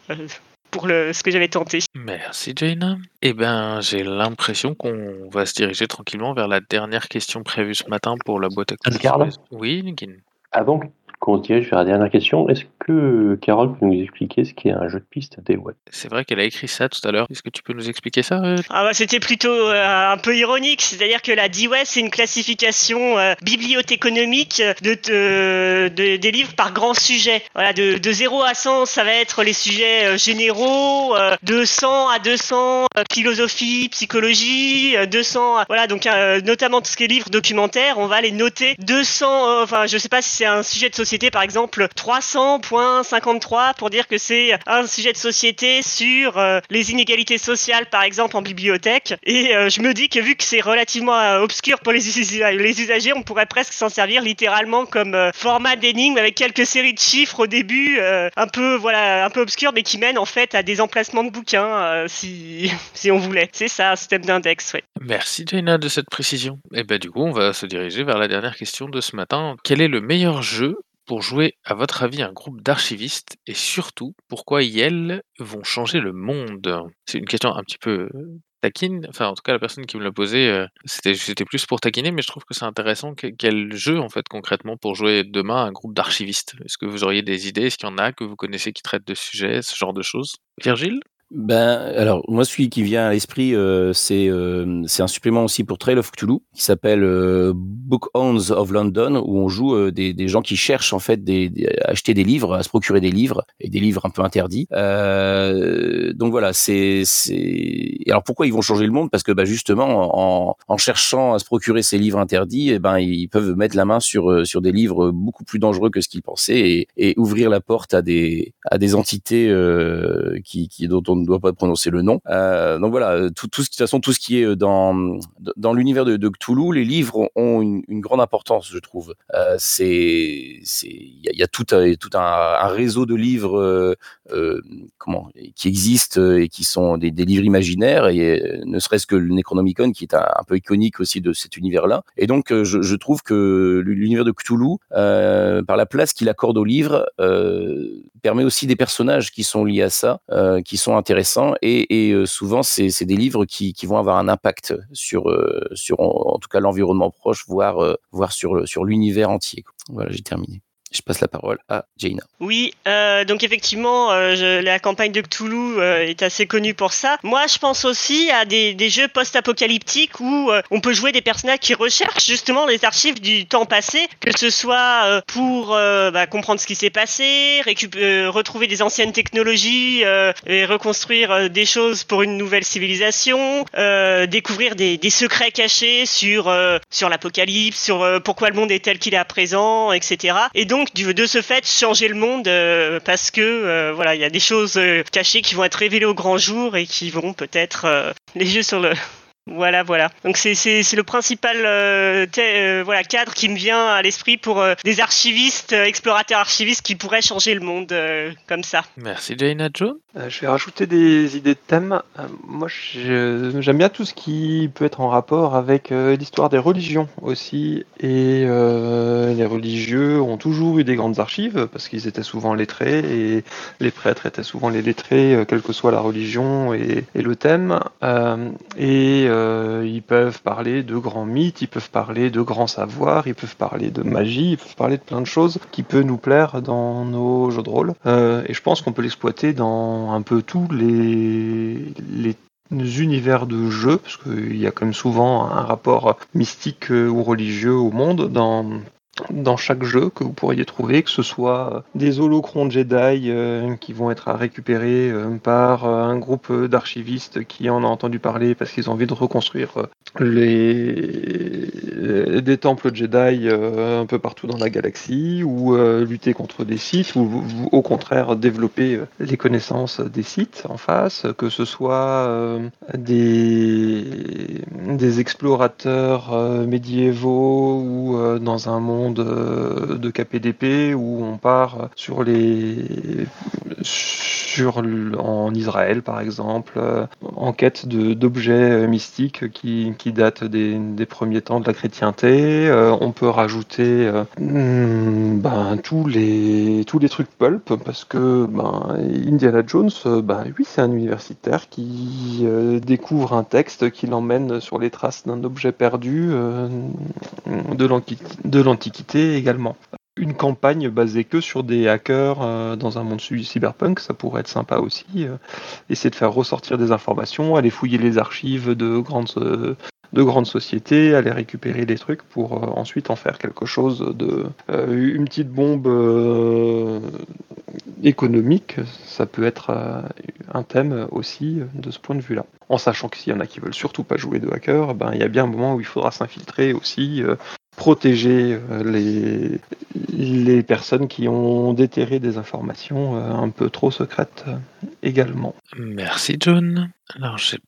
pour le, ce que j'avais tenté. Merci Jaina. Eh ben, j'ai l'impression qu'on va se diriger tranquillement vers la dernière question prévue ce matin pour la boîte à Oui, Nugin. Avant qu'on se dirige vers la dernière question, est-ce que Carole peut nous expliquer ce qu'est un jeu de piste des web C'est vrai qu'elle a écrit ça tout à l'heure. Est-ce que tu peux nous expliquer ça euh Ah bah c'était plutôt euh, un peu ironique, c'est-à-dire que la DWES c'est une classification euh, bibliothéconomique de, de, de, des livres par grand sujet. Voilà, de, de 0 à 100, ça va être les sujets euh, généraux, de 100 à 200 philosophie, psychologie, 200 voilà, donc notamment tout ce qui est livres documentaires, on va les noter 200 enfin je sais pas si c'est un sujet de société par exemple 300.53 pour dire que c'est un sujet de société sur euh, les inégalités sociales par exemple en bibliothèque. Et euh, je me dis que vu que c'est relativement euh, obscur pour les, usagers on pourrait presque s'en servir littéralement comme format d'énigme avec quelques séries de chiffres au début un peu voilà un peu obscur mais qui mènent en fait à des emplacements de bouquins si, si on voulait. C'est ça un système d'index ouais. Merci Jaina de cette précision. Et ben du coup on va se diriger vers la dernière question de ce matin. Quel est le meilleur jeu pour jouer, à votre avis, un groupe d'archivistes et surtout, pourquoi Yel vont changer le monde? C'est une question un petit peu euh, taquine, enfin en tout cas la personne qui me l'a posée, euh, c'était plus pour taquiner, mais je trouve que c'est intéressant. Que, quel jeu en fait concrètement pour jouer demain un groupe d'archivistes. Est-ce que vous auriez des idées? Est-ce qu'il y en a que vous connaissez qui traitent de sujets, ce genre de choses? Virgile? Ben, alors, moi, celui qui vient à l'esprit, euh, c'est euh, un supplément aussi pour Trail of Cthulhu qui s'appelle euh, Book Owns of London, où on joue euh, des, des gens qui cherchent en fait des, des- à acheter des livres, à se procurer des livres et des livres un peu interdits. Euh, donc voilà, c'est Alors pourquoi ils vont changer le monde? Parce que bah, justement, en, en cherchant à se procurer ces livres interdits, eh ben ils peuvent mettre la main sur euh, sur des livres beaucoup plus dangereux que ce qu'ils pensaient et, et ouvrir la porte à des à des entités qui, qui dont on ne doit pas prononcer le nom. Euh, donc voilà, tout, de toute façon tout ce qui est dans dans l'univers de, Cthulhu, les livres ont, une, grande importance, je trouve. Euh, c'est il y a, tout un, tout un, réseau de livres euh, euh, comment qui existent euh, et qui sont des, des livres imaginaires et euh, ne serait-ce que le Necronomicon qui est un, peu iconique aussi de cet univers-là. Et donc euh, je, je trouve que l'univers de Cthulhu, euh, par la place qu'il accorde aux livres, euh, permet aussi des personnages qui sont liés à ça, euh, qui sont intéressants et, euh, souvent c'est des livres qui, vont avoir un impact sur euh, en, tout cas l'environnement proche, voire euh, sur l'univers entier. Voilà, j'ai terminé. Je passe la parole à Jaina. Oui, euh, donc effectivement, euh, la campagne de Cthulhu euh, est assez connue pour ça. Moi, je pense aussi à des, jeux post-apocalyptiques où on peut jouer des personnages qui recherchent justement les archives du temps passé, que ce soit pour bah, comprendre ce qui s'est passé, retrouver des anciennes technologies et reconstruire des choses pour une nouvelle civilisation, découvrir des, des secrets cachés sur sur l'apocalypse, sur pourquoi le monde est tel qu'il est à présent, etc. Et donc du, de ce fait changer le monde euh, parce que euh, voilà il y a des choses euh, cachées qui vont être révélées au grand jour et qui vont peut-être les jeux sur le voilà, voilà. Donc c'est c'est c'est le principal euh, euh, voilà cadre qui me vient à l'esprit pour euh, des archivistes, euh, explorateurs archivistes qui pourraient changer le monde euh, comme ça. Merci Jaina. Euh, je vais rajouter des idées de thèmes. Euh, moi, je- j'aime bien tout ce qui peut être en rapport avec euh, l'histoire des religions aussi. Et euh, les religieux ont toujours eu des grandes archives parce qu'ils étaient souvent lettrés et les prêtres étaient souvent les lettrés, euh, quelle que soit la religion et, et le thème. Euh, et euh, ils peuvent parler de grands mythes, ils peuvent parler de grands savoirs, ils peuvent parler de magie, ils peuvent parler de plein de choses qui peut nous plaire dans nos jeux de rôle. Euh, et je pense qu'on peut l'exploiter dans un peu tous les, univers de jeu, parce qu'il y a quand même souvent un rapport mystique ou religieux au monde dans dans chaque jeu que vous pourriez trouver, que ce soit des holocrons Jedi euh, qui vont être à récupérer euh, par euh, un groupe d'archivistes qui en a entendu parler parce qu'ils ont envie de reconstruire euh, les des temples Jedi euh, un peu partout dans la galaxie, ou euh, lutter contre des sites, ou, au contraire développer euh, les connaissances des sites en face, que ce soit euh, des, explorateurs euh, médiévaux ou euh, dans un monde euh, de KPDP où on part sur les sur en Israël par exemple euh, en quête d'objets euh, mystiques qui, qui datent des, des premiers temps de la chrétienté. On peut rajouter ben, tous les tous les trucs pulp parce que ben, Indiana Jones, ben, oui, c'est un universitaire qui découvre un texte qui l'emmène sur les traces d'un objet perdu de l'anqui- également. Une campagne basée que sur des hackers euh, dans un monde cy- cyberpunk, ça pourrait être sympa aussi. euh, essayer de faire ressortir des informations, aller fouiller les archives de grandes, euh, de grandes sociétés, aller récupérer des trucs pour ensuite en faire quelque chose de une petite bombe économique. Ça peut être un thème aussi de ce point de vue-là. En sachant que s'il y en a qui veulent surtout pas jouer de hacker, ben il y a bien un moment où il faudra s'infiltrer aussi. Protéger euh, les, les personnes qui ont déterré des informations euh, un peu trop secrètes euh, également. Merci John. Alors j'ai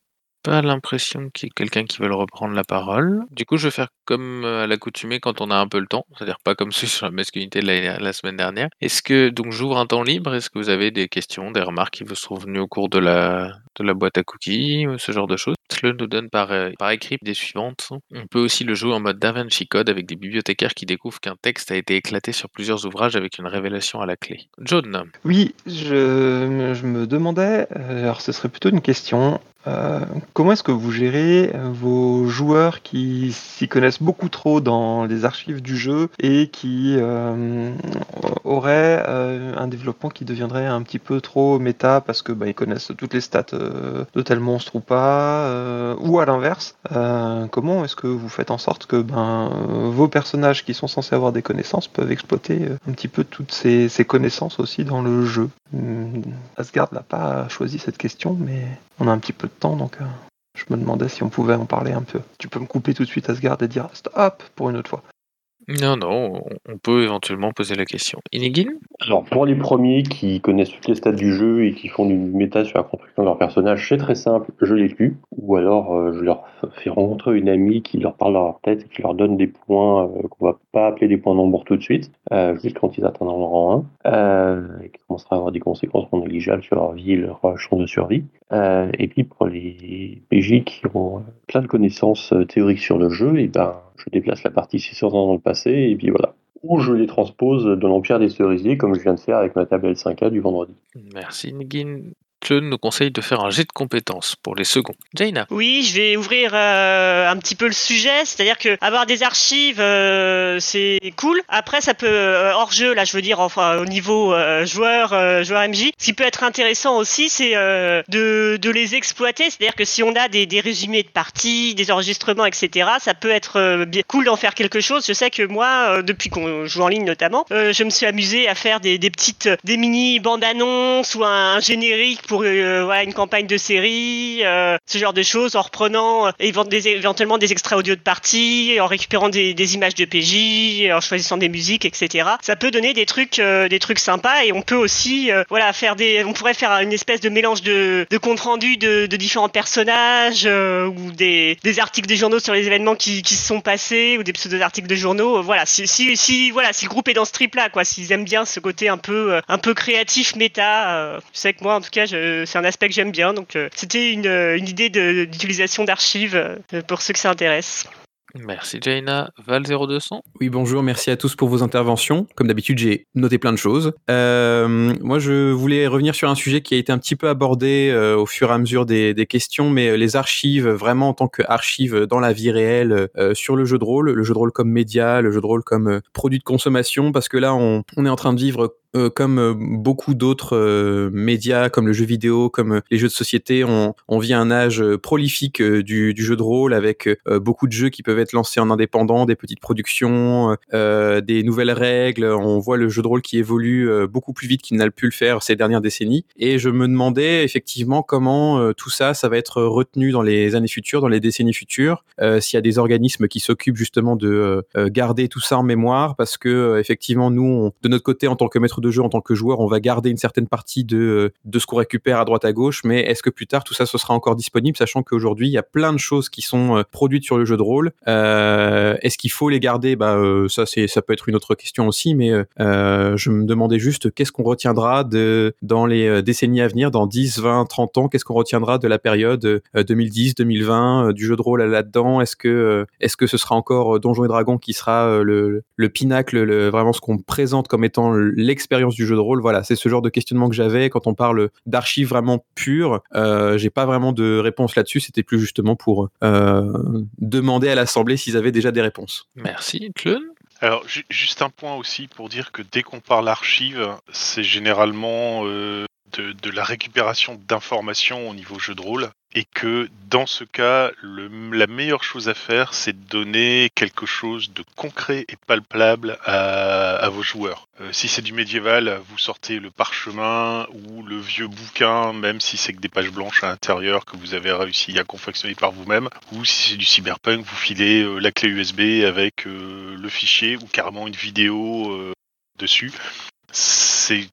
pas l'impression qu'il y ait quelqu'un qui veut reprendre la parole. Du coup, je vais faire comme à l'accoutumée quand on a un peu le temps, c'est-à-dire pas comme sur la masculinité la semaine dernière. Est-ce que donc j'ouvre un temps libre? Est-ce que vous avez des questions, des remarques qui vous sont venues au cours de la de la boîte à cookies, ou ce genre de choses? Tle nous donne par, euh, par écrit des suivantes. On peut aussi le jouer en mode DaVinci Code avec des bibliothécaires qui découvrent qu'un texte a été éclaté sur plusieurs ouvrages avec une révélation à la clé. John, Oui, je, me demandais, euh, alors ce serait plutôt une question, euh, comment est-ce que vous gérez vos joueurs qui s'y connaissent beaucoup trop dans les archives du jeu et qui auraient un développement qui deviendrait un petit peu trop méta parce que bah, ils connaissent toutes les stats de tel monstre ou pas, euh, ou à l'inverse, euh, comment est-ce que vous faites en sorte que ben, euh, vos personnages qui sont censés avoir des connaissances peuvent exploiter un petit peu toutes ces, ces connaissances aussi dans le jeu? Hum, Asgard n'a pas choisi cette question, mais on a un petit peu de temps, donc je me demandais si on pouvait en parler un peu. Tu peux me couper tout de suite, Asgard, et dire stop pour une autre fois. Non, non, on- peut éventuellement poser la question. Inigine Alors, pour les premiers qui connaissent toutes les stats du jeu et qui font du méta sur la construction de leur personnage, c'est très simple, je les tue. Ou alors, euh, je leur fais rencontrer une amie qui leur parle dans leur tête et qui leur donne des points euh, qu'on va pas appeler des points nombre tout de suite, euh, juste quand ils atteignent le rang 1, euh, et qui commencera à avoir des conséquences non négligeables sur leur vie et leur chance de survie. Et puis, pour les PJ qui ont plein de connaissances théoriques sur le jeu, et ben, je déplace la partie 600 ans dans le passé, et puis voilà ou je les transpose dans l'Empire des Cerisiers, comme je viens de faire avec ma table L5A du vendredi. Merci Inigine. Tle nous conseille de faire un jet de compétences pour les seconds. Jaina Oui, je vais ouvrir euh, un petit peu le sujet, c'est-à-dire que avoir des archives, euh, c'est cool. Après, ça peut euh, hors jeu, là, je veux dire, au niveau joueur, joueur MJ. Ce qui peut être intéressant aussi, c'est de, les exploiter, c'est-à-dire que si on a des, résumés de parties, des enregistrements, etc., ça peut être bien cool d'en faire quelque chose. Je sais que moi, depuis qu'on joue en ligne notamment, je me suis amusé à faire des, des petites, des mini bandes annonces ou un, un générique pour euh, voilà, une campagne de série, euh, ce genre de choses, en reprenant euh, des- éventuellement des extraits audio de parties, en récupérant des, des images de PJ, en choisissant des musiques, etc. Ça peut donner des trucs, euh, des trucs sympas et on peut aussi, euh, voilà, faire des, on pourrait faire une espèce de mélange de, de compte rendu de, de différents personnages ou des, des articles des journaux sur les événements qui, qui se sont passés ou des pseudo articles de journaux. Voilà, si, si, si, voilà, si le groupe est dans ce trip-là, quoi, s'ils aiment bien ce côté un peu, un peu créatif, méta, je sais que moi, en tout cas, je- c'est un aspect que j'aime bien. Donc, euh, c'était une, euh, une idée de- d'utilisation d'archives euh, pour ceux que ça intéresse. Merci Jaina. Val 0200 Oui, bonjour, merci à tous pour vos interventions. Comme d'habitude, j'ai noté plein de choses. Euh, moi, je voulais revenir sur un sujet qui a été un petit peu abordé euh, au fur et à mesure des, des questions, mais euh, les archives, vraiment en tant qu'archives dans la vie réelle, euh, sur le jeu de rôle, le jeu de rôle comme média, le jeu de rôle comme euh, produit de consommation, parce que là, on, on est en train de vivre euh, comme euh, beaucoup d'autres euh, médias, comme le jeu vidéo, comme euh, les jeux de société, on, on vit un âge euh, prolifique du, du jeu de rôle avec beaucoup de jeux qui peuvent être lancés en indépendant, des petites productions, des nouvelles règles. On voit le jeu de rôle qui évolue beaucoup plus vite qu'il n'a pu le faire ces dernières décennies. Et je me demandais effectivement comment tout ça, ça va être retenu dans les années futures, dans les décennies futures, s'il y a des organismes qui s'occupent justement de garder tout ça en mémoire, parce que effectivement nous, on- de notre côté, en tant que maître de jeu, en tant que joueur, on va garder une certaine partie de, de ce qu'on récupère à droite à gauche, mais est-ce que plus tard tout ça ce sera encore disponible, sachant qu'aujourd'hui il y a plein de choses qui sont euh, produites sur le jeu de rôle. Euh, est-ce qu'il faut les garder? Bah euh, ça c'est ça peut être une autre question aussi, mais euh, euh, je me demandais juste qu'est-ce qu'on retiendra de dans les euh, décennies à venir, dans 10, 20, 30 ans, qu'est-ce qu'on retiendra de la période euh, 2010, 2020 euh, du jeu de rôle là-dedans? Est-ce que euh, est-ce que ce sera encore euh, Donjons et Dragons qui sera euh, le, le pinacle, le, vraiment ce qu'on présente comme étant l'expérience du jeu de rôle Voilà, c'est ce genre de questionnement que j'avais quand on parle d'archives vraiment pures. Euh, J'ai pas vraiment de réponse là-dessus. C'était plus justement pour euh, demander à l'Assemblée s'ils avaient déjà des réponses. Merci. Tle Alors, ju- juste un point aussi pour dire que dès qu'on parle archive, c'est généralement euh, de, la récupération d'informations au niveau jeu de rôle. Et que dans ce cas, le- la meilleure chose à faire, c'est de donner quelque chose de concret et palpable à, à vos joueurs. Euh, si c'est du médiéval, vous sortez le parchemin ou le vieux bouquin, même si c'est que des pages blanches à l'intérieur que vous avez réussi à confectionner par vous-même. Ou si c'est du cyberpunk, vous filez euh, la clé USB avec euh, le fichier ou carrément une vidéo dessus. C'est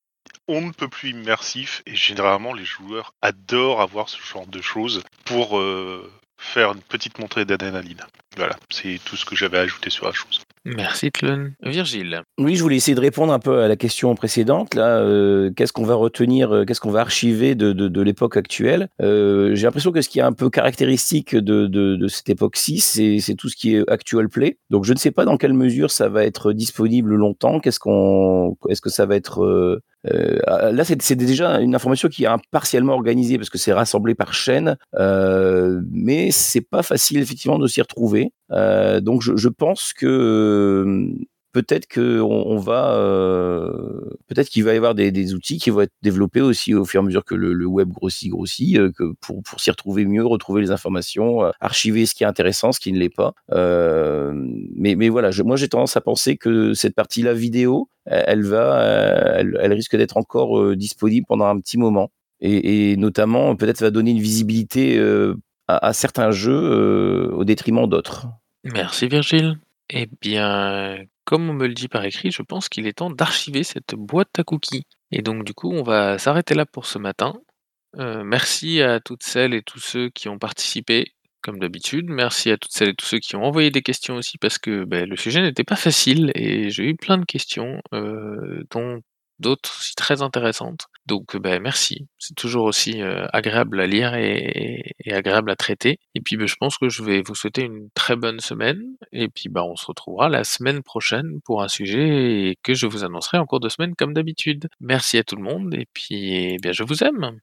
on ne peut plus immersif et généralement les joueurs adorent avoir ce genre de choses pour euh, faire une petite montée d'adrénaline. Voilà, c'est tout ce que j'avais à ajouter sur la chose. Merci Tlun. Virgile. Oui, je voulais essayer de répondre un peu à la question précédente. Là, euh, qu'est-ce qu'on va retenir, euh, qu'est-ce qu'on va archiver de, de, l'époque actuelle? Euh, J'ai l'impression que ce qui est un peu caractéristique de, de, cette époque-ci, c'est, tout ce qui est actual play. Donc, je ne sais pas dans quelle mesure ça va être disponible longtemps. Qu'est-ce qu'on, est-ce que ça va être là, c'est, c'est déjà une information qui est partiellement organisée parce que c'est rassemblé par chaîne, euh, mais c'est pas facile effectivement de s'y retrouver. Euh, donc, je, pense que euh, peut-être que va, euh, peut-être qu'il va y avoir des, outils qui vont être développés aussi au fur et à mesure que le, web grossit, grossit, que pour, pour s'y retrouver mieux, retrouver les informations, archiver ce qui est intéressant, ce qui ne l'est pas. Mais, voilà, moi j'ai tendance à penser que cette partie-là vidéo, elle va, elle, risque d'être encore disponible pendant un petit moment. Et notamment, peut-être va donner une visibilité à, certains jeux au détriment d'autres. Merci Virgile. Eh bien, comme on me le dit par écrit, je pense qu'il est temps d'archiver cette boîte à cookies. Et donc du coup, on va s'arrêter là pour ce matin. Euh, merci à toutes celles et tous ceux qui ont participé, comme d'habitude. Merci à toutes celles et tous ceux qui ont envoyé des questions aussi, parce que ben, le sujet n'était pas facile et j'ai eu plein de questions, euh, dont d'autres aussi très intéressantes. Donc ben, merci, c'est toujours aussi euh, agréable à lire et, et, agréable à traiter. Et puis ben, je pense que je vais vous souhaiter une très bonne semaine. Et puis ben, on se retrouvera la semaine prochaine pour un sujet que je vous annoncerai en cours de semaine comme d'habitude. Merci à tout le monde et puis eh bien je vous aime.